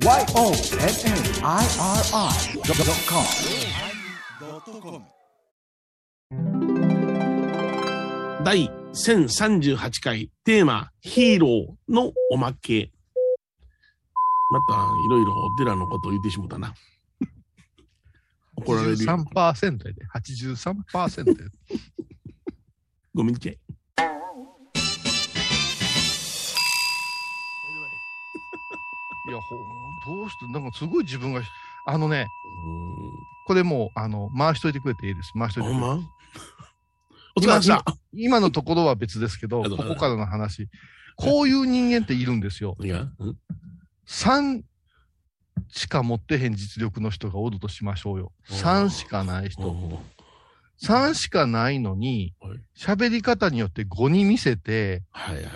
YONNIRI.com 第1038回テーマヒーローのおまけ。またいろいろお寺のことを言ってしもたな。怒られるよ。83%やで。83%やで。ごめんちゃい。いや、ほどうして、なんかすごい自分が、あのね、これもう、あの、回しといてくれていいです。回しといてくれて。ま？お疲れ様でした。今のところは別ですけど、ここからの話。こういう人間っているんですよ。いや、うん？3しか持ってへん実力の人がおるとしましょうよ。おー3しかない人。3しかないのにはい、喋り方によって5に見せて、はいはいは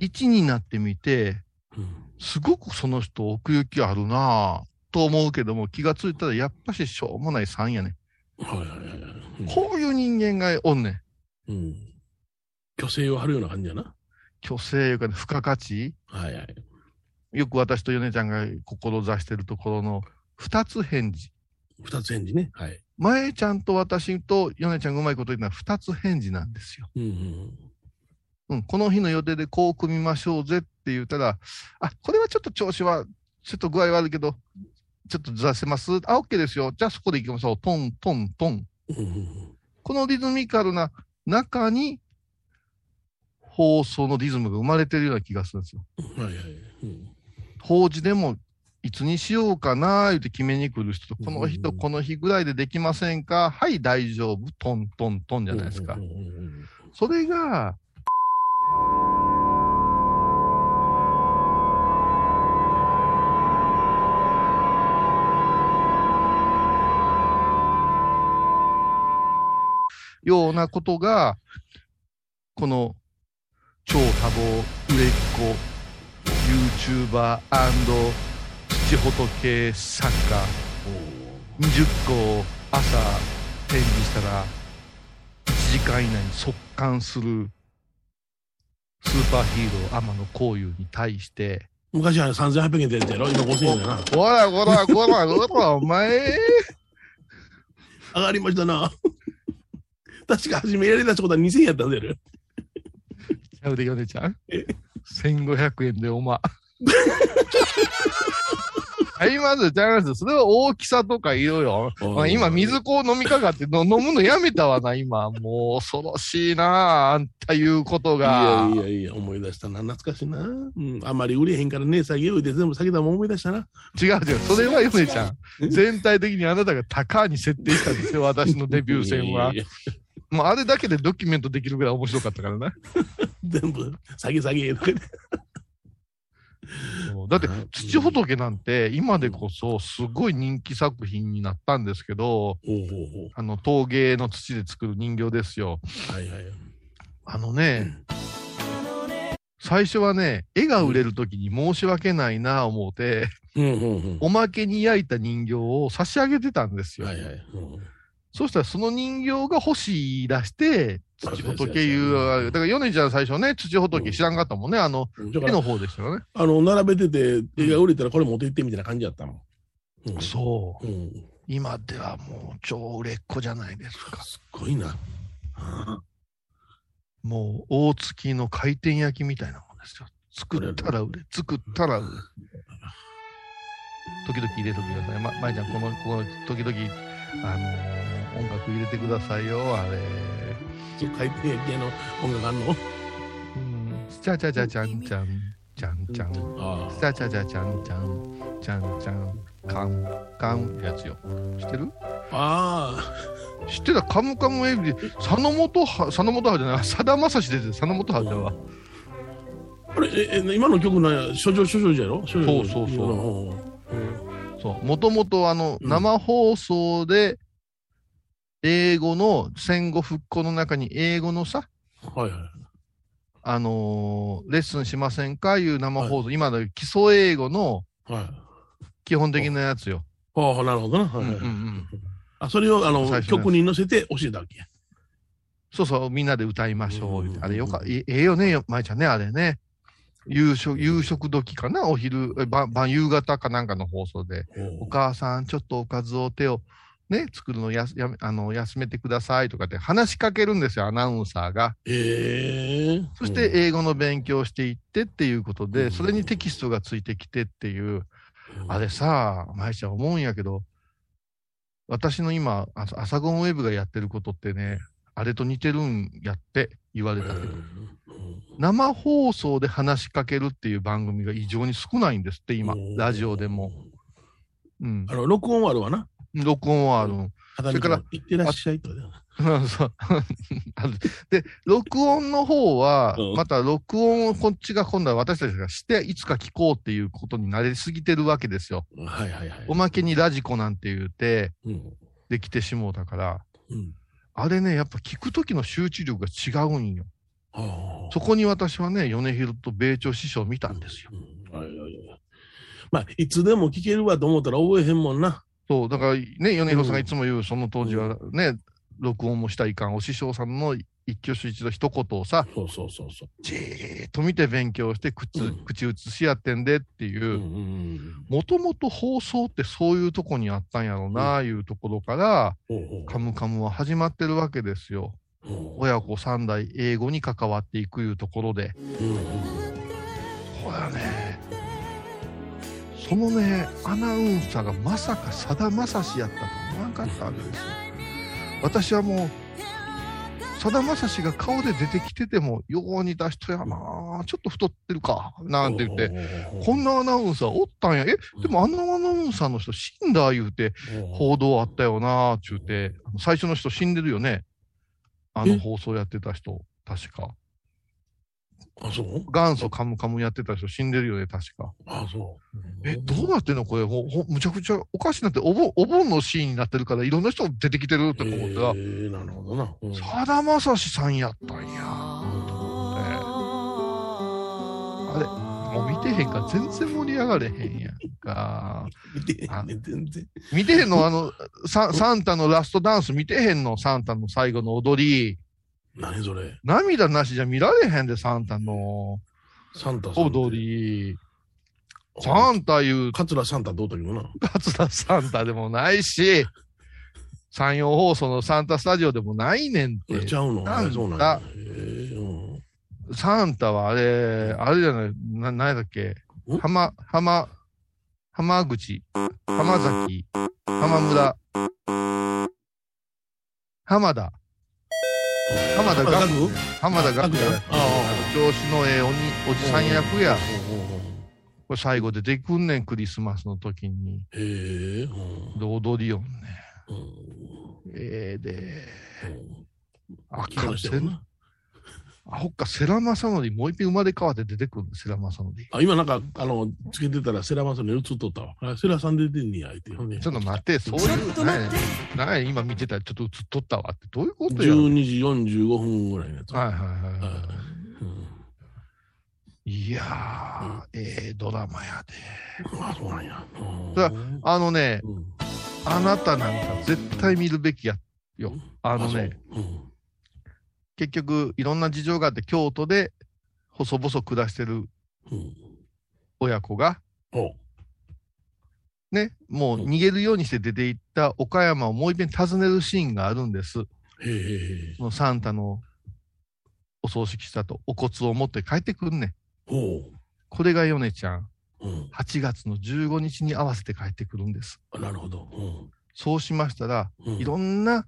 い。1になってみて、うんすごくその人奥行きあるなぁと思うけども、気がついたらやっぱししょうもない3やねはいはいはいはい。ん。こういう人間がおんねん。うん。虚勢を張るような感じやな。虚勢いうかね、付加価値はいはい。よく私と米ちゃんが志してるところの二つ返事。二つ返事ね。はい。前ちゃんと私と米ちゃんがうまいこと言うのは二つ返事なんですよ。うんうん。うん、この日の予定でこう組みましょうぜって言ったら、あ、これはちょっと調子は、ちょっと具合悪いけど、ちょっとずらせます？あ、OK ですよ。じゃあそこで行きましょう。トン、トン、トン。うんうんこのリズミカルな中に、放送のリズムが生まれてるような気がするんですよ。うん。はいはい。うん法事でも、いつにしようかな言って決めに来る人と、この日とうんこの日ぐらいでできませんか？はい、大丈夫。トントントンじゃないですかうん。うんうんそれが、ようなことが、この超多忙売れっ子 YouTuber& 土仏作家20個朝展示したら1時間以内に速乾する。スーパーヒーロー天野幸雄に対して、昔は3800円でやったやろ？今5000円だな。こらこらこらこら、お前、上がりましたな。確か初めやりだしたことは2000円やったんだよ。ちゃうで、ヨネちゃんえ？1500円でおま。はい、まず、ちゃいます。それは大きさとかいろいろ。まあ、今、水こう飲みかかっての 飲むのやめたわな、今。もう、恐ろしいな、あんたいうこといが。やいやいや、思い出したな。懐かしいな。うん。あんまり売れへんからね、下げようで全部下げたもん思い出したな。違う違う。それはヨネちゃん。え全体的にあなたが高に設定したんですよ、私のデビュー戦はいやいやいやもうあれだけでドキュメントできるぐらい面白かったからな。全部下げ下げ。だって、土仏なんて今でこそすごい人気作品になったんですけど、ほうほうほあの陶芸の土で作る人形ですよ。う。はいはい。あのね、最初はね、絵が売れるときに申し訳ないな思うて。おまけに焼いた人形を差し上げてたんですよ。はいはい。うんそしたらその人形が欲しい出して、土仏いう、うんだから米ちゃん最初ね、土仏知らんかったもんね、あの、の方でしたよね。あの、並べてて、絵が売れたらこれ持って行ってみたいな感じやったもん。うんそう。うん。今ではもう超売れっ子じゃないですか。すごいな。あもう大月の回転焼きみたいなもんですよ。作ったら売れ、作ったら売れ。時々入れときください。ま、まいちゃん、この、この、時々、あのー音楽入れてくださいよ、あれ。そう回転焼き屋の音楽あんの？うん。ちゃちゃちゃちゃんちゃん、ちゃんちゃん。あちゃちゃちゃちゃんちゃん、ちゃんちゃん、カン、カンやつよ。知ってる？あ。あ知ってたカムカムエビで、佐野元は、佐野元はじゃない、さだまさし出てる佐野元はじゃわ。あ。あれ、え、え今の曲なんや、処女処女じゃろ？そうそうそうそう。もともとあの、うん生放送で、英語の戦後復興の中に英語のさ、はいはい。あのーレッスンしませんか？いう生放送、今の基礎英語のはい。基本的なやつよ。ああ、なるほどな。はいはいうんうんうんあ、それを、あの、最初のやつ曲に乗せて教えたわけや。そうそう、みんなで歌いましょう。うんあれよか、えええよね、よ舞ちゃんね、あれね。夕食、夕食時かな？お昼、え晩、晩夕方かなんかの放送で、お母さん、ちょっとおかずを手を、ね、作るのやすやめあの休めてくださいとかって話しかけるんですよ、アナウンサーが。ええそして英語の勉強をしていってっていうことで、うん。それにテキストがついてきてっていう、うん。あれさ、舞ちゃん思うんやけど、私の今、あ朝ゴンウェブがやってることってね、あれと似てるんやって言われたけど、生放送で話しかけるっていう番組が異常に少ないんですって、今、ラジオでも。。うんあ。の、録音はあるわな。録音はある。それから、行ってらっしゃいと で、録音の方はうん、また録音をこっちが今度は私たちがして、いつか聞こうっていうことに慣れすぎてるわけですよ。はいはいはい。おまけにラジコなんて言うて、うん。できてしもうだから、うん。あれね、やっぱ聞くときの集中力が違うんよ。そこに私はね、米広と米朝師匠を見たんですよ。まあ、いつでも聞けるわと思ったら覚えへんもんな。そう、だからね、米広さんがいつも言う、その当時はね、録音もしたらいかん、お師匠さんの一挙手一度一言をさ、そうそうそうそう。じーっと見て勉強して口、うん口移しやってんでっていうもともと放送ってそういうとこにあったんやろうな、いうところから、うん。カムカムは始まってるわけですよ。うん親子三代英語に関わっていくいうところで。うんうんほらね、そのね、アナウンサーがまさかさだまさしやったと思わなかったわけですよ。私はもう、さだまさしが顔で出てきてても、よう似た人やな。ちょっと太ってるか、なんて言って、こんなアナウンサーおったんや。え、でもあのアナウンサーの人死んだ言うて、報道あったよな。ちゅうて、最初の人死んでるよね。あのえ？放送やってた人、確か。あ、そう？元祖カムカムやってた人死んでるよね、確か。あ、そう。え、どうなってんのこれ、ほ、ほ、むちゃくちゃおかしいなって、お盆、お盆のシーンになってるから、いろんな人出てきてるって思ったら、えーなるほどな。うんさだまさしさんやったんや、と思って。あれ、もう見てへんから全然盛り上がれへんやんか。見てへんね全然。見てへんのあの、ササンタのラストダンス見てへんのサンタの最後の踊り。何それ？涙なしじゃ見られへんで、サンタの。サンタさん。踊り。サンタいう。桂サンタどうだけどな。桂サンタでもないし、山陽放送のサンタスタジオでもないねんってえち。ゃうの？なんそうなんや。へえうん。サンタはあれ、あれじゃない、な、何だっけ？ん？浜、浜、浜口、浜崎、浜村、浜田、浜田学学浜田学や。あ調子のええおに、おじさん役や。あ。これ最後出てくんねん、クリスマスの時に。へえ。踊りよんね。うんええで、あうんかんせん。あ、ほっか、世良正則、もう一遍生まれ変わって出てくる世良正則。あ今なんか、あの、つけてたらセラマソに映っとったわ。あセラさん出てんねや、言って。ちょっと待って、そういう、何や何や今見てたらちょっと映っとったわって、どういうことや12時45分ぐらいのやつ。はいはいはいはいはうんい。いやー、ええドラマやで。あ、そうなんや。うんだあのね、うんあなたなんか絶対見るべきやよ。あのね、うん結局いろんな事情があって京都で細々暮らしてるうん親子が、ね、もう逃げるようにして出て行った岡山をもう一遍訪ねるシーンがあるんです。そのサンタのお葬式したとお骨を持って帰ってくんね。これがヨネちゃん、うん。8月の15日に合わせて帰ってくるんです。あなるほど。そうしましたら、うん。いろんなあ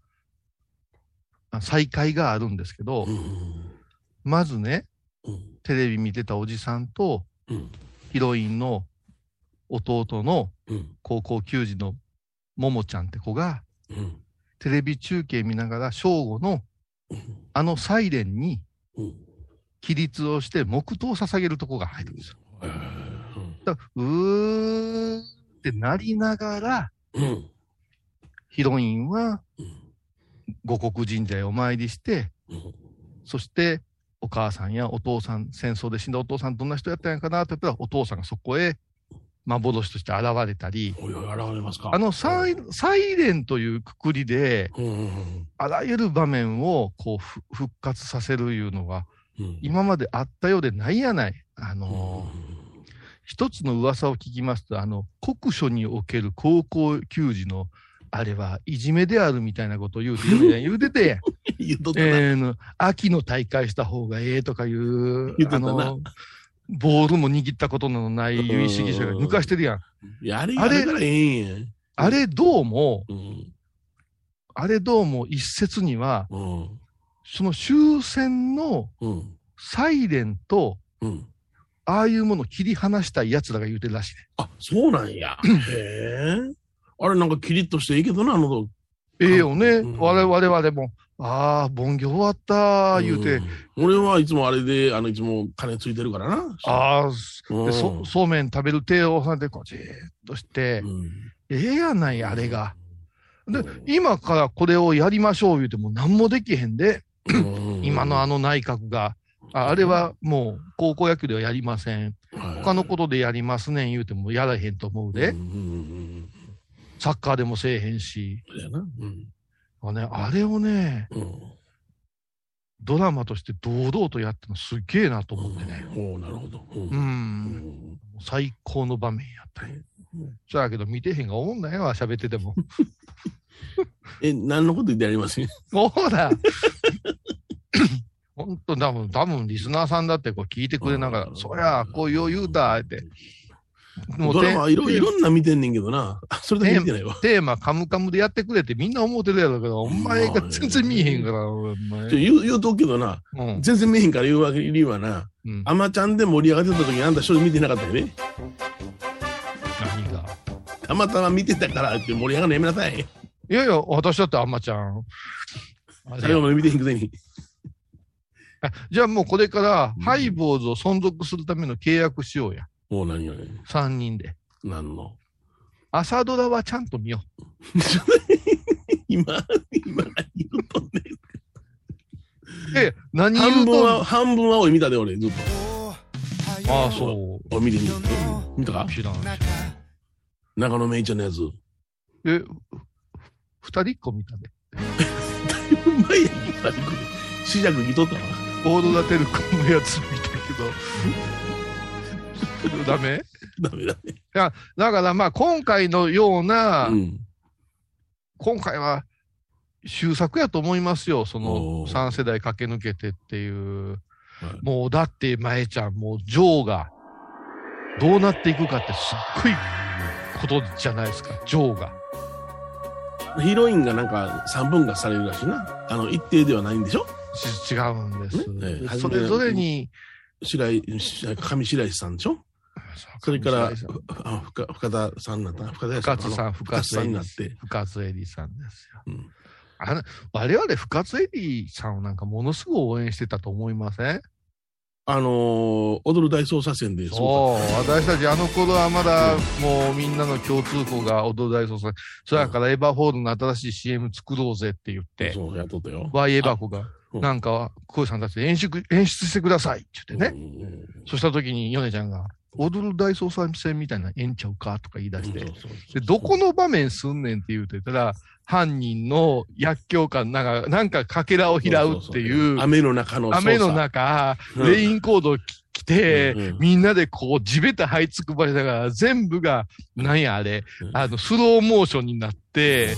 再会があるんですけど、うん。まずね、うん。テレビ見てたおじさんと、うん。ヒロインの弟のうん。高校球児のももちゃんって子が、うん。テレビ中継見ながら正午のうん。あのサイレンにうん。起立をして黙祷を捧げるとこが入るんですよ。うーってなりながら、うん。ヒロインはうん。五穀神社へお参りして、うん。そしてお母さんやお父さん、戦争で死んだお父さんどんな人やったんやかなって言ったら、お父さんがそこへ幻として現れたり、おいおい、現れますか。あのサイサイレンというくくりで、うん。うん。あらゆる場面をこうふ復活させるいうのが、うん今まであったようでないやない。あのー一つの噂を聞きますと、あの、国書における高校球児の、あれはいじめであるみたいなことを言うて、言うてて、言うとったな。えーの秋の大会した方がええとかいう、あの、ボールも握ったことのない有識者が抜かしてるやん。いや、あれ、あれあれからええんや。あれどうも、うん。あれどうも一説には、うん。その終戦のうん。サイレンと、うん。ああいうものを切り離したい奴らが言うてるらしいね。あ、そうなんや。へえ。あれなんかキリッとしていいけどな、あの、ええよね。うん我々も、ああ、盆行終わった、言うて、ん俺はいつもあれで、あの、いつも金ついてるからな。ああ、うんでそそうめん食べる手を挟んで、こうじーっとして、うんええやない、あれが。でうん、今からこれをやりましょう言うても何もできへんで、うん今のあの内閣が。ああれはもう高校野球ではやりません。他のことでやりますねん言うてもやらへんと思うで。うんサッカーでもせえへんし。そうやな。うんあね、あれをね、うんドラマとして堂々とやったのすっげえなと思ってね。おおなるほど。うんう。うんん最高の場面やったねうん。そやけど見てへんが思んないわ、喋ってても。え、何のこと言ってやります？ほら。ほんと、多分、多分リスナーさんだってこう聞いてくれながら、そりゃ、こうよう言うた、って。もうドラマいろテいろんな見てんねんけどな。それだけ見てないわ。テーマ、カムカムでやってくれってみんな思ってるやろうけど、お前が全然見えへんから、お前。言う言うとくけどな、うん。全然見えへんから言うわけ理由はな、うん。アマちゃんで盛り上がってた時にあんた一人見てなかったよね。何が？たまたま見てたからって盛り上がるのやめなさい。いやいや、私だってあんまちゃん。あ 最後まで見てへんくせに。あじゃあもうこれからうん、ハイボーズを存続するための契約しようや。もう何よね？3人で。何の？朝ドラはちゃんと見よ 今、今言うとね。う。え、何言う半分は、と半分は俺見たで俺ずっと。ああ、そお見てみて。見た？かう。知らん。中野めいちゃんのやつ。うえ、二人っ子見たね。まいやん、今。試着着とったわ。オーロラテルコのやつ見たけど。ダメ？ダメだね。だからまあ今回のような、うん。今回は終作やと思いますよ。そおのー3世代駆け抜けてっていう。はいもうだって前ちゃん、もうジョーがどうなっていくかってすっごいことじゃないですか。ジョーが。ヒロインがなんか3分割されるらしいな。あの、一定ではないんでしょ？し違うんです。ねえそれぞれに、白井、上白石さんでしょ？それから、あ深深田さんになった。深田深津さん、深深津さんになっ里て。深津絵里さんですよ。うんあの我々、深津絵里さんをなんかものすごい応援してたと思いません？あのー踊る大捜査線で、そう、私たちあの頃はまだもうみんなの共通項が踊る大捜査。そやからエヴァホールの新しい CM 作ろうぜって言って、そう、やっとったよ。ワイエバコが、うんなんか、小井さんたちで演出、演出してくださいって言ってね。ね。そした時に、ヨネちゃんが、踊る大捜査線みたいなえんちゃうかとか言い出して、で、どこの場面すんねんって言うてたら、犯人の薬莢かなんか、なんかかけらを拾うっていう、雨の中の捜査。雨の中、うん。レインコードを着て、うんうん。みんなでこう地べた這いつくばりながら、全部が、なんやあれ、うん。あの、スローモーションになって、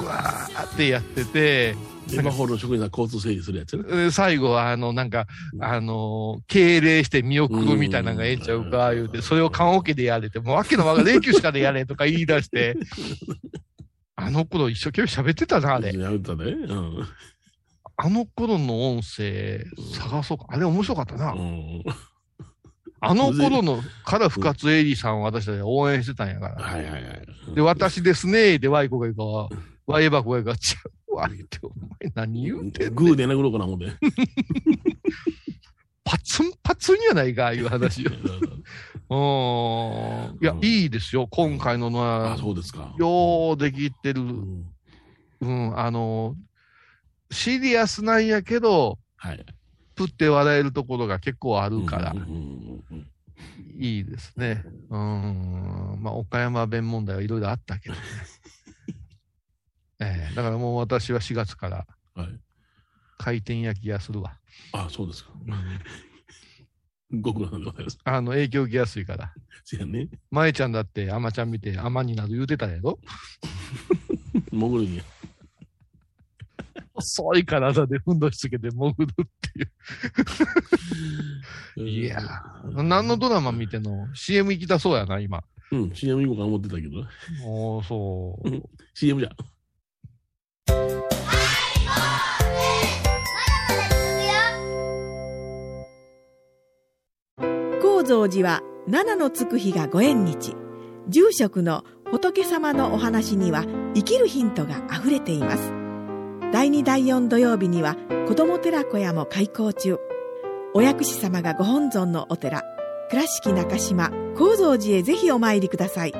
うわーってやってて、エヴァホールの職員が交通整理するやつね。で最後は、あの、なんか、うんあの、敬礼して見送るみたいなのがええんちゃうか、言うて、それを棺桶でやれて、もうわけのわからん、霊柩車でやれとか言い出して、あの頃一生懸命喋ってたな、あれ。やめたね。うん。あの頃の音声、探そうか。あれ面白かったな。うんあの頃のから深津絵里さんを私たちは応援してたんやから。はいはいはい。で、私ですねで、ワイコが言うから、ワイエバコが言うかわ、って、お前何言うてんねんグーで殴ろうかな思って。パツンパツンやないか、いう話よ。うん。いやう、んいいですよ。今回ののあ、は、そうですか。ようできてる。うんうん、あの、シリアスなんやけど、はい。プって笑えるところが結構あるからうん、うんうんうんいいですね。うん。まあ、岡山弁問題はいろいろあったけどね。ええだからもう私は4月から、はい。回転焼き屋するわ。あそうですか。ご苦労さんでございます。あの、影響受けやすいから。せやね。舞ちゃんだって、アマちゃん見て、アマになる言うてたやろ潜るんや。細い体でふんどしつけて潜るっていう。いやー、何のドラマ見てんの ?CM 行きたそうやな、今。うん、CM 行こうか思ってたけど。おー、そう。CM じゃ。高蔵寺は七のつく日がご縁日。住職の仏様のお話には生きるヒントがあふれています。第2第4土曜日には子ども寺小屋も開校中。お薬師様がご本尊のお寺倉敷中島・高蔵寺へぜひお参りください。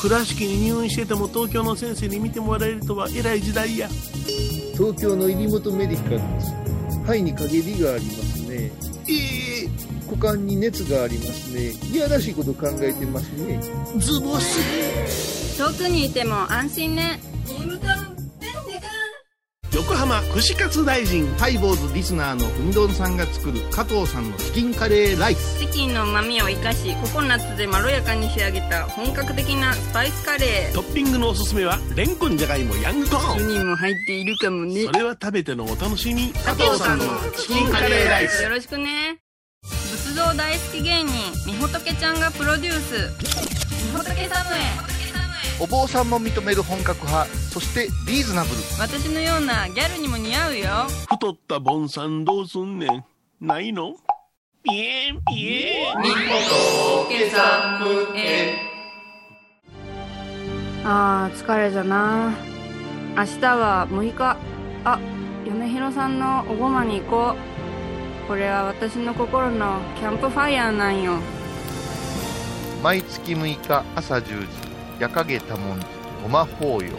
倉敷に入院してても東京の先生に見てもらえるとは偉い時代や。東京の入本メディカルです。肺に陰りがありますね。ええ股間に熱がありますね。いやらしいこと考えてますね。ズボス。遠くにいても安心ね。横浜串カツ大臣。ハイボーズリスナーのうみどんさんが作る加藤さんのチキンカレーライスチキンの旨味を生かしココナッツでまろやかに仕上げた本格的なスパイスカレートッピングのおすすめは、レンコンじゃがいもヤングコーン。1人も入っているかもねそれは食べてのお楽しみ。加藤さんのチキンカレーライス。よろしくね仏像大好き芸人みほとけちゃんがプロデュースみほとけサムへお坊さんも認める本格派そしてリーズナブル。私のようなギャルにも似合うよ。太ったボンさんどうすんねん。ないの？ピエンピエン。あー疲れじゃな。明日は6日。あ嫁ひろさんのおごまに行こう。これは私の心のキャンプファイヤーなんよ。毎月6日朝10時、夜影多文字、ごま法要。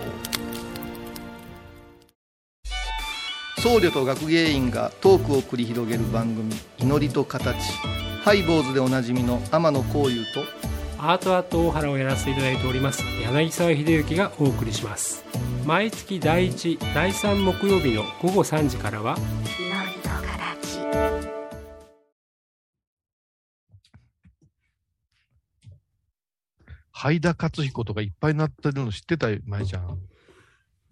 僧侶と学芸員がトークを繰り広げる番組「祈りと形」ハイボーズでおなじみの天野幸雄とアートアート大原をやらせていただいております柳沢秀幸がお送りします毎月第1第3木曜日の午後3時からは灰田勝彦とかいっぱいなってるの知ってたよ、舞ちゃん。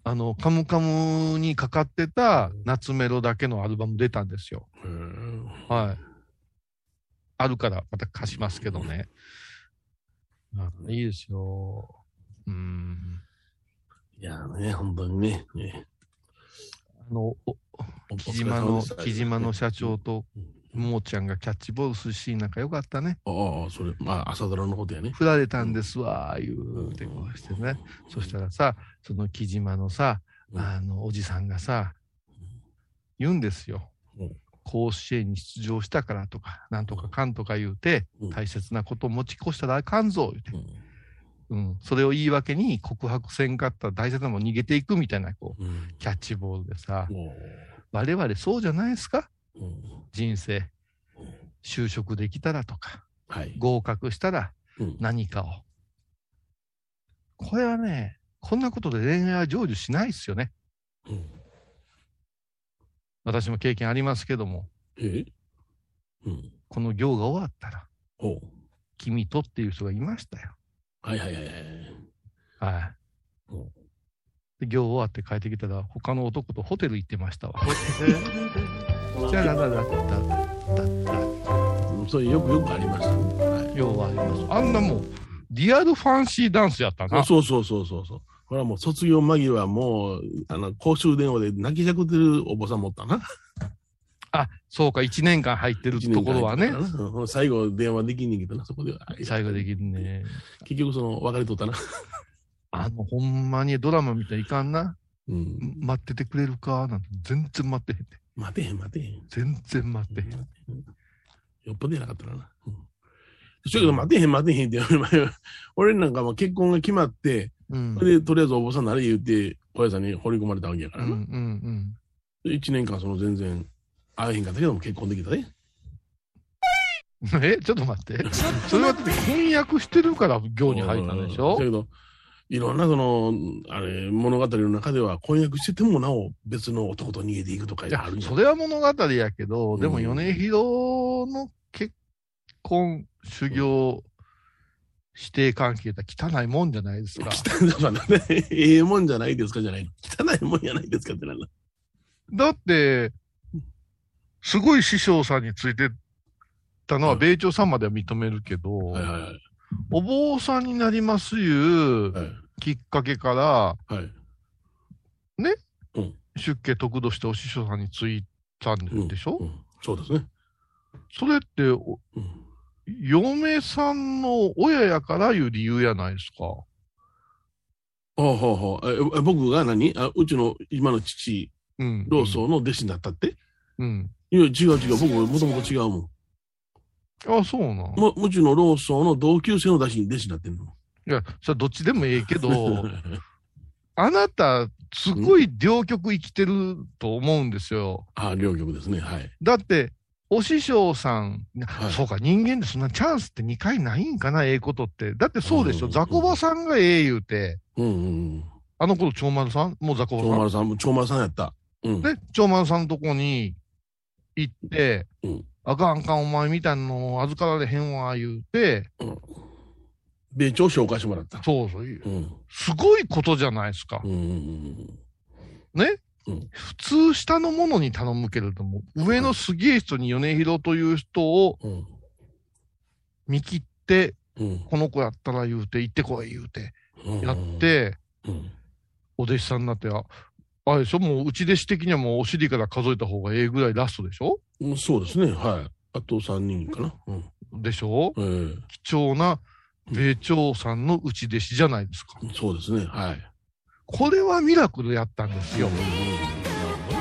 あの、カムカムにかかってた夏メロだけのアルバム出たんですよ。うんはい。あるからまた貸しますけどね。あいいですよ。うん。いやね、本当にね。ねあの、木島の、木島の社長と、もーちゃんがキャッチボールするシーンなんかよかったね。ああ、それ、まあ、朝ドラのことやね。振られたんですわ、言うてこうしてね。そしたらさ、その木島のさ、うんあの、おじさんがさ、言うんですようん。甲子園に出場したからとか、なんとかかんとか言うて、うん大切なことを持ち越したらあかんぞ、言うて。うんうん。それを言い訳に告白せんかったら大切なもん逃げていくみたいな、こう、うんキャッチボールでさ、も我々そうじゃないですか？人生。就職できたらとか、はい。合格したらうん何かを。これはね、こんなことで恋愛は成就しないですよね。うん私も経験ありますけども、え？うん。この行が終わったら。君とっていう人がいましたよ。はいはいはいはい。はいうん。で、行終わって帰ってきたら、他の男とホテル行ってましたわ。じゃらららそういうよくよくあります。はいようあります。あんなもう、リアルファンシーダンスやったな。そうそうそうそうそう。これはもう卒業間際もう、あの、公衆電話で泣きじゃくってるお坊さんもおったな。あ、そうか、1年間入ってるところはね最後電話できんねんけどな、そこでは。最後できるね。結局その、別れとったな。あの、ほんまにドラマ見たらいかんな。うん。待っててくれるかなんて全然待ってへんで。待てへん待てへん。全然待ってへん。よっぽどやなかったらな。うん。そやけど、待てへん待てへんって、俺なんかも結婚が決まって、うん。でとりあえずお坊さんなれ言って、おやさんに掘り込まれたわけやかうんうらな。んで一年間その全然会えへんかったけども結婚できたね。うん。え、ちょっと待って。それはだって婚約してるから行に入ったんでしょ？だけど、いろんなその、あれ、物語の中では婚約しててもなお別の男と逃げていくとかいやそれは物語やけど、でもうん米広の結婚、修行、指定関係って汚いもんじゃないですか。汚いそうだね。ええもんじゃないですかじゃないの。汚いもんじゃないですかってなんだ。だって、すごい師匠さんについてたのは、うん米朝さんまでは認めるけど、はいはいはい。お坊さんになりますいうはい。きっかけから、はい。出家得度してお師匠さんについたんでしょ、うん、そうですね。それって。嫁さんの親やからいう理由やないですか？ほうほうほう。ええ僕が何？あうちの今の父、うん。老僧の弟子になったって、うん。いや、違う違う。僕もともと違うもん。あ、そうなん。もうちの老僧の同級生の弟子に弟子になってんの。いや、それはどっちでもええけど、あなた、すごい両極生きてると思うんですよ。あ両局ですね。はい。だって、お師匠さん、はいそうか、人間でそんなチャンスって2回ないんかな、ええことって。だってそうでしょ、うんザコバさんがええ言うて、うんうんうん。あの頃長丸さん？もうザコバさん？長丸さんも、長丸さんやった。うん。で、長丸さんのとこに行って、うんあかんあかん、お前みたいなの預かられへんわ、言うて、米朝紹介してもらった。そうそう、うん。すごいことじゃないですか。うんうんうんね、うん普通下の者に頼むけれども、上のすげえ人に米広という人をうん。見切って、うん。この子やったら言うて、行ってこい言うて、うん。やって、うん。お弟子さんになって、ああれでしょ？もう、内弟子的にはもうお尻から数えた方がええぐらいラストでしょ？うん。そうですね。はい。あと3人かな。うん。でしょ？ええ貴重な米朝さんの内弟子じゃないですか。そうですね。はい。これはミラクルやったんですよ。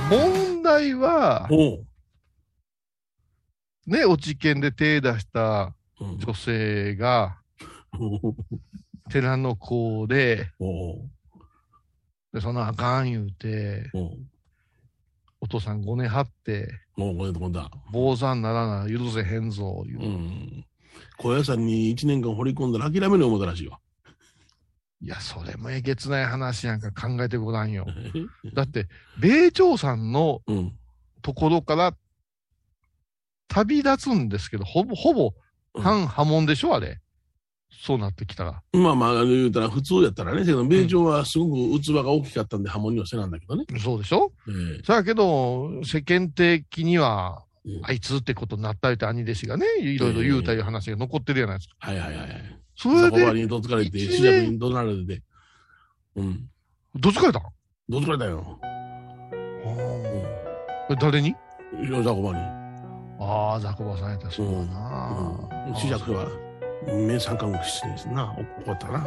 問題は、おう。ね、落ち研で手出したうん女性が、寺の子で、おう。でそのあかん言うて、おう。お父さん5年張って、もうこれとこだ。坊さんならな許せへんぞ、言う。うん。小屋さんに1年間掘り込んだら諦める思ったらしいわ。いや、それもえげつない話やんか考えてごらんよ。だって、米朝さんのうん。ところから旅立つんですけど、ほぼ、ほぼ、半波紋でしょ、あれ。そうなってきたら。まあまあ、あの言うたら普通やったらね、けど米朝はすごく器が大きかったんで波紋にはせなんだけどね。そうでしょ？ええそやけど、世間的には、うんあいつってことになったりって兄弟子がね、いろいろ言うたいう話が残ってるじゃないですか。はいはいはいはい。それそこばで、にどつかれて、一年死者にどなられて。うん。どつかれたんどつかれたよ。え誰に？いや、ザコバに。ああ、ザコバさんやったらそうだな。うん。死者は、目三冠してですな、怒ったな。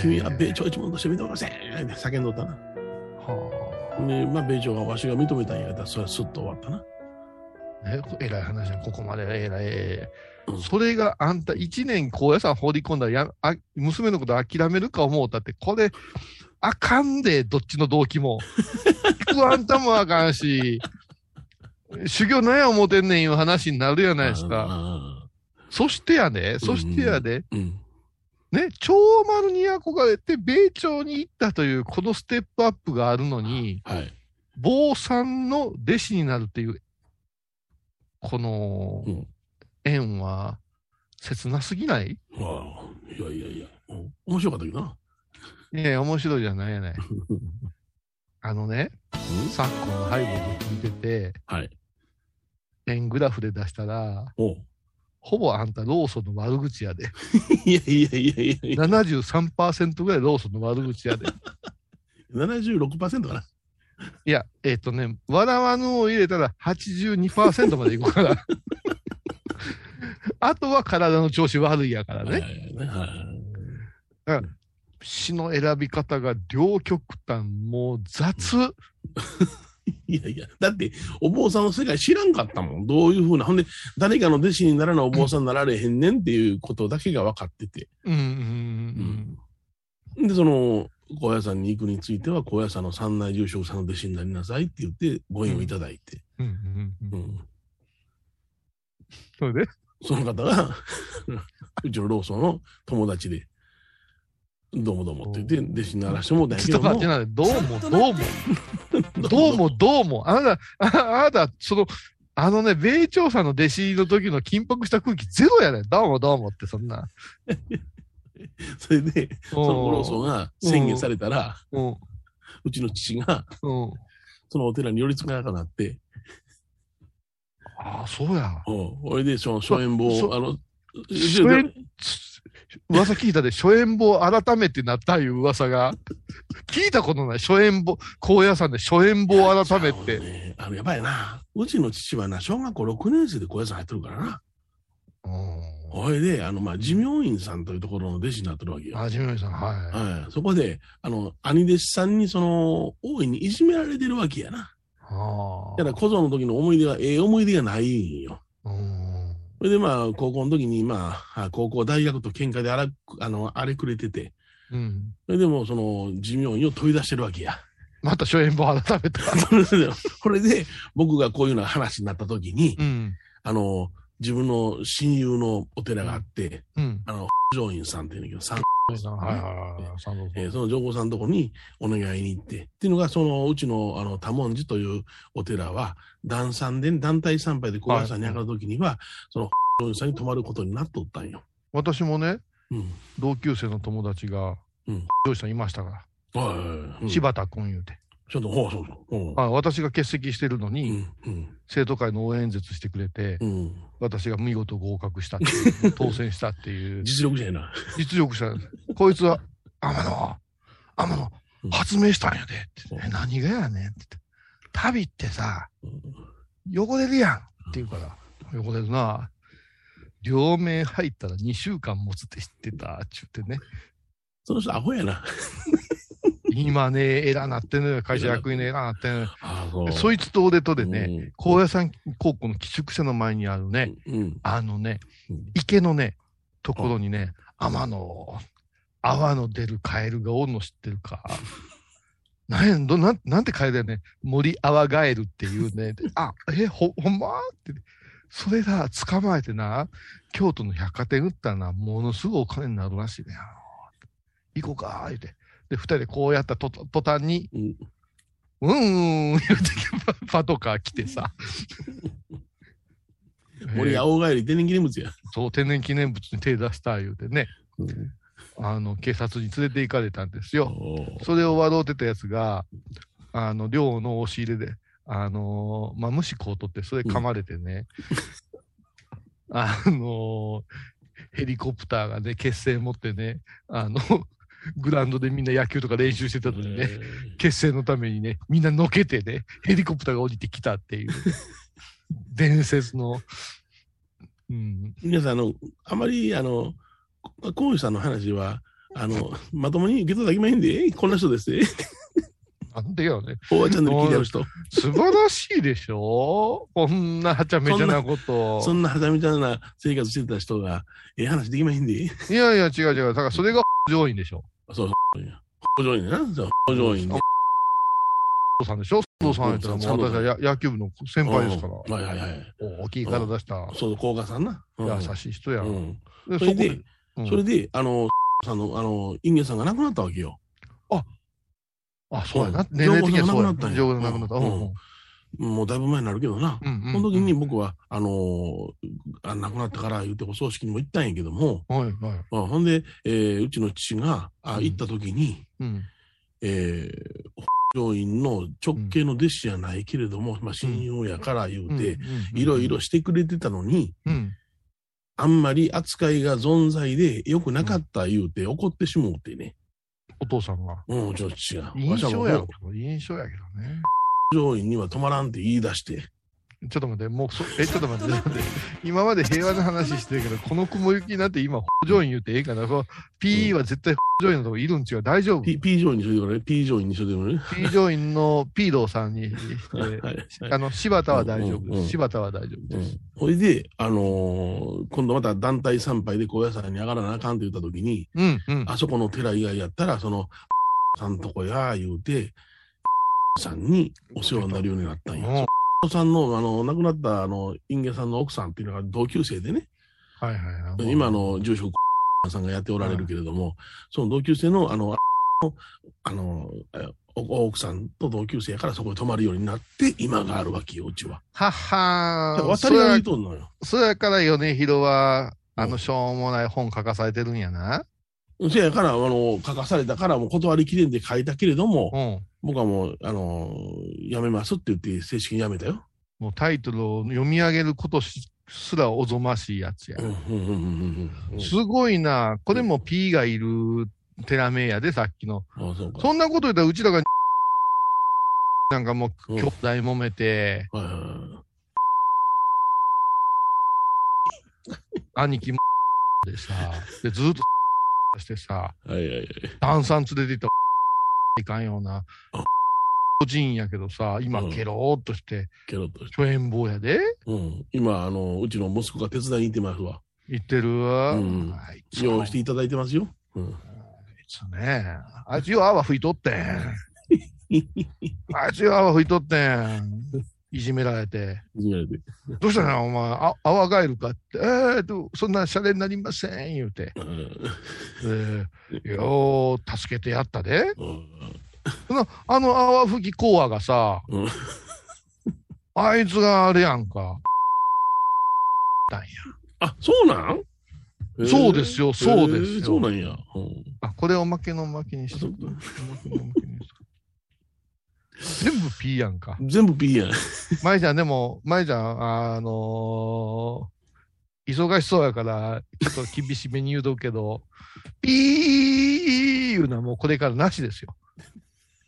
君は米朝一門として認めませんって叫んどったな。はで、まあ、米朝がわしが認めたんやったら、それはスッと終わったな。あ。ね、えらい話やここまでえらい。えうんそれがあんた一年高野山放り込んだらやあ娘のこと諦めるか思うたって、これ、あかんで、どっちの動機も。聞くあんたもあかんし、修行なんや思うてんねんいう話になるやないですか。か。そしてやで、そしてやで、うん。ね、長丸に憧れて米朝に行ったというこのステップアップがあるのに、はい。坊さんの弟子になるっていう、このうん縁は切なすぎない？ああ、いやいやいや、うん面白かったけどな。いや面白いじゃないやない。あのね、うん？昨今のハイボール聞いてて、はい。円グラフで出したら、おうほぼあんたローソンの悪口やで。いやいやいやいやいや、73%ぐらいローソンの悪口やで。76%かな？いや、えっ、とね、笑わぬを入れたら82%までいくから。あとは体の調子悪いやからはいね。はいはいはい詩の選び方が両極端、もう雑。いやいや、だって、お坊さんの世界知らんかったもん。どういうふうな。ほんで、誰かの弟子にならなお坊さんになられへんねんっていうことだけが分かってて。うんうんうんで、その、高野山に行くについては、高野山の三内住職さんの弟子になりなさいって言って、ご縁をいただいて。うんうそれで？その方が、うちのローソンの友達で。どうもどうもって言って、弟子にならしてもうたんやけちょっどもと待って、な、どうも、どうも、どうも、どうも、あなた、ああなた、その、あのね、米朝さんの弟子の時の緊迫した空気ゼロやねん。どうもどうもって、そんな。それで、そのゴロソが宣言されたら、うちの父が、うん。そのお寺に寄りつかなくなって、ああ、そうや。おそれで、その、諸縁坊そ、あの、初演、噂聞いたで、初演坊改めてなったいう噂が、聞いたことない。初演坊、高野山で初演坊改めて。ね、あの、やばいな。うちの父はな、小学校6年生で高野山入ってるからな。うんほいで、あの、まあ、持明院さんというところの弟子になってるわけよ。あ、ジミーさん、ははい。そこで、あの、兄弟子さんに、その、大いにいじめられてるわけやな。い。あだから、小僧の時の思い出が、ええ思い出がないんよ。あ。うん。それで、まあ、高校の時に、まあ、高校、大学と喧嘩であら、あの、荒れくれてて、うん。それでも、その、寿命院を問い出してるわけや。また初演坊改めた。それで、これで、僕がこういうような話になった時に、うん。あの、自分の親友のお寺があって、うん。あの、上院さんっていうんだけど、三はいはいはい。その上皇さんのとこにお願いに行って、っていうのが、そのうちのあの多文字というお寺は、団参で、団体参拝で高野山に上がるときには、その上院さんに泊まることになっとったんよ。私もね、うん。同級生の友達がうん、上司さんいましたから、はいはいはいうん柴田君言うて。ちょっと、ほうそうあ私が欠席してるのうに、ん。うん。生徒会の応援演説してくれて、うん。私が見事合格したっていう、当選したっていう、実力者やな。実力者。こいつは、天野、天野うん、発明したんやで。ってうんえ何がやねんって。旅ってさ、うん汚れるやんって言うから、汚れるな。両面入ったら2週間持つって知ってた、っちゅってね。その人アホやな。今ね、偉なってんのよ。会社役員の偉なってんのよ。そいつと俺とでね、ね。高野山高校の寄宿舎の前にあるね、うん。あのねうん、池のね、ところにね、天の、泡の出るカエルがおるの知ってるか。なんやどなん、なんてカエルやね、森泡ガエルっていうね、で あ、え、ほ、ほんま？って、それが捕まえてな、京都の百貨店売ったらな、ものすごいお金になるらしいね。行こうか、言うて。で、二人でこうやったと途端に、うん。うーん、言うてパパトカー来てさ。森えー青帰り天然記念物や。そう、天然記念物に手出した言うてね、うんあの、警察に連れて行かれたんですよ。それを笑うてたやつが、あの、寮の押し入れで、あのーまあ、虫こうとって、それ噛まれてね、あのーヘリコプターがね、結成持ってね、あの、グラウンドでみんな野球とか練習してたのにね、え結成のためにね、みんなのけてね、ヘリコプターが降りてきたっていう、伝説の、うん、ー皆さん、あの、あまり、あの、こういうさんの話は、あの、まともに受け取っただけまへんで、こんな人ですね。なんでよね。おばちゃんで聞いてある人。素晴らしいでしょこんなはちゃめちゃなこと。そんなはちゃめちゃな生活してた人が、ええ話できまへんで。いやいや、違う違う。だからそれが 上院でしょ。そうそう。補助員な。そう補助員で。お父さんでしょ？お父さんやったらもう私はや野球部の先輩ですから。うんはいはいはい。大きい体した、そう、高賀さんな。うん優しい人や。うん。でそれで、うんそれで、あの、さんの、あの、インゲさんが亡くなったわけよ。あ、そうやな。うん年齢的にはそうや。上皇さんがが亡くなった。ううんんうんもうだいぶ前になるけどな。うんうんその時に僕は、あのーあ亡くなったから言うてお葬式にも行ったんやけども、はいはい。あほんで、えーうちの父があうん行った時に、うん。えー、上院の直系の弟子じゃないけれども、まあ親友やから言うて、いろいろしてくれてたのに、うん。あんまり扱いが存在で良くなかった言うて怒ってしもうてね。お父さんが。うん、うちの父が。印象やわしはもけど、印象やけどね。う上院には止まらんって言い出して。ちょっと待って、もうそ、え、ちょっと待って、待って。今まで平和な話してるけど、この雲行きになって今、北上院言うてええかな。そう P は絶対北上院のとこいるん違う。大丈夫 P, P 上院にしといてくれね。P 上院にしといてくれね。P 上院の P 道さんに、えーはあの、柴田は大丈夫うんうんうんです。柴田は大丈夫うです。ん。ほいで、あのー今度また団体参拝で高野山に上がらなあかんって言った時に、うん、うん。あそこの寺以外やったら、その、さんとこや、言うて、さんにお世話になるようになったんうんや。そさんの、あの、亡くなった、あの、インゲさんの奥さんっていうのが同級生でね、はいはいはい。今の住職さんがやっておられるけれども、その同級生の、あの、あの、奥さんと同級生やからそこに泊まるようになって、今があるわけよ、うちは。はっはー。渡りとんのよ。そやから米広は、あの、しょうもない本書かされてるんやな。せやから、あの、書かされたから、もう断りきれんで書いたけれども、うん。僕はもう、あの、やめますって言って、正式にやめたよ。もうタイトルを読み上げることしすらおぞましいやつや。すごいな。これも P がいるテラメやで、さっきの。あそ。そんなこと言ったら、うちらが、なんかもう、うん兄弟揉めて、はいはいはい兄貴も でさ、で、ずっとしてさ。炭酸連れて行ったいかんようなあ、個人やけどさ、今うんケローっとして、ケロッとして。初演坊やで、うん。今、あの、うちの息子が手伝いに行ってますわ。言ってる？わ。うん用意していただいてますよ。うん。あいつね、あいつよう泡吹いとってん。あいつよう泡吹いとってん。いじめられて。いやでどうしたの？お前、あ泡ガエルかって？えーと、そんなシャレになりません、言うて。うんでよう、助けてやったで。うんそのあの泡吹きコアがさ、うんあいつがあれやんか。たんや。あ、そうなん？そうですよそうですよそうなんや。うんあ、これおまけのおまけにしとく。おまけのおまけに全部 P やんか。全部 P やん。舞ちゃん、でも、舞ちゃん、あのー忙しそうやから、ちょっと厳しめに言うとくけど、ピーいうのはもうこれからなしですよ。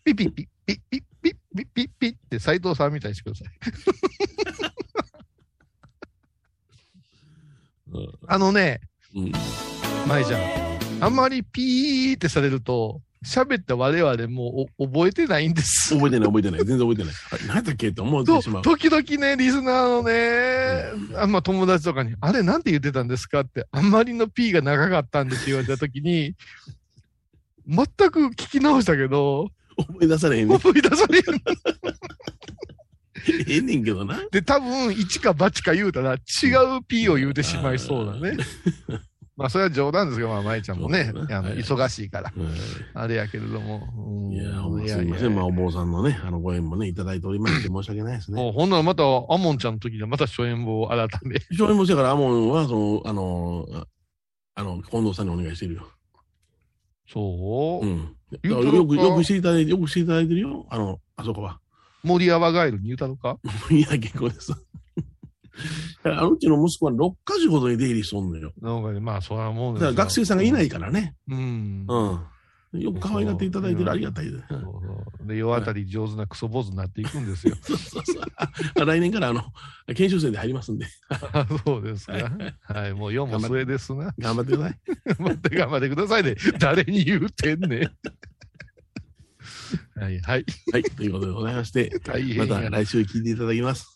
ピピピピピピピピピって斎藤さんみたいにしてください。うんあのね、うん舞ちゃん、あんまりピーってされると、喋った我々もうお覚えてないんです。覚えてない覚えてない。全然覚えてない。何だっけって思っとてしまう。時々ね、リスナーのね、あんま友達とかに、あれなんて言ってたんですかって、あんまりの P が長かったんですって言われた時に、全く聞き直したけど、思い出されへんね。思い出される。ええねんけどな。で、多分、一か八か言うたら、違う P を言うてしまいそうだね。まあ、それは冗談ですけど、まあ、舞ちゃんもね、忙しいから、うんあれやけれども。うんいや、ほんますいやいやいません。まあ、お坊さんのね、あの、ご縁もね、いただいておりまして、申し訳ないですね。もうほんならまた、アモンちゃんの時にはまた初演簿を改め。非常に申し訳ない。アモンは、その、あの、ああの、近藤さんにお願いしてるよ。そう？う、ん。よく、よくしていただいて、よくしていただいてるよ。あの、あそこは。森山ガエルに言うたのか？いや、結構です。あのうちの息子は6か所ほどに出入りしとんのよ。なんかね、まあ、それはもうだから学生さんがいないからね。うん。うん。よく可愛がっていただいてる。ありがたいです。そうそうで、世当たり上手なクソ坊主になっていくんですよ。そうそうそう。あ来年から、あの、研修生で入りますんで、そうですか。はい、もう世も末ですな。頑張ってください。頑張って頑張ってくださいね。誰に言うてんねん。はいはい。はい。ということでございまして、またや。来週聞いていただきます。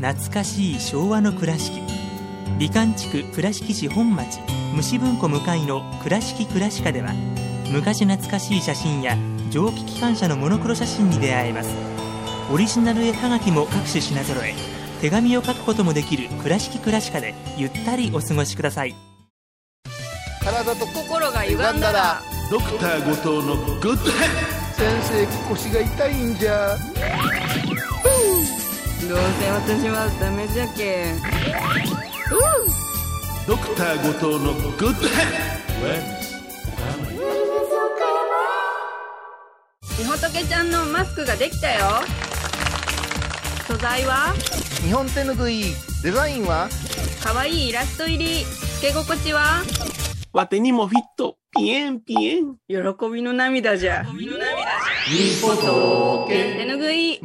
懐かしい昭和の倉敷。美観地区倉敷市本町蟲文庫向かいの「倉敷倉歯科」では昔懐かしい写真や蒸気機関車のモノクロ写真に出会えます。オリジナル絵はがきも各種品揃え手紙を書くこともできる「倉敷倉歯科」でゆったりお過ごしください。体と心が歪んだらドクター後藤のグッド。先生腰が痛いんじゃどうせ私はダメじゃけドクター後藤のグッドヘッみほとけちゃんのマスクができたよ素材は日本手ぬぐいデザインはかわいいイラスト入り。つけ心地はわてにもフィット。ピエンピエン。喜びの涙じゃ。手ぬぐい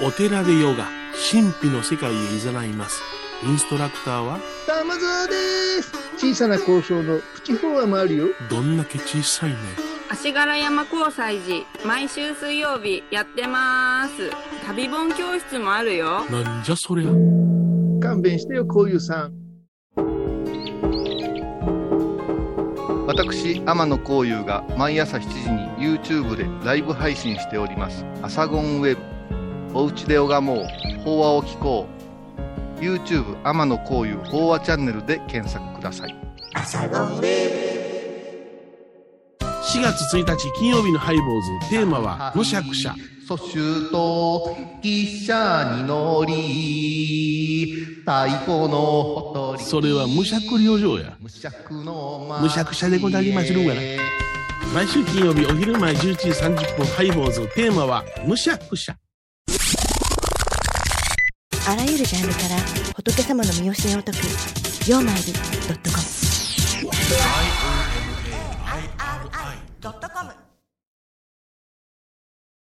お寺でヨガ神秘の世界へ誘います。インストラクターは玉沢です。小さな交渉のプチフォアもあるよ。どんだけ小さいね。足柄山交際時毎週水曜日やってます。旅本教室もあるよ。なんじゃそりゃ。勘弁してよこういうさん。私天野幸雄が毎朝7時に YouTube でライブ配信しております「アサゴンウェブ」「おうちで拝もう。法話を聞こう」YouTube 天野幸雄法話チャンネルで検索ください。4月1日金曜日のハイボーズ。テーマはむしゃくしゃ。蘇州と汽車に乗り太鼓のほとり。それはむしゃくりょうや。むしゃくのむしゃくしゃでござりまするがな。毎週金曜日お昼前11時30分ハイボーズ。テーマはむしゃくしゃあらゆるジャンルから仏様の身教えを解く「曜マイル .com」「IOMAIRI.com」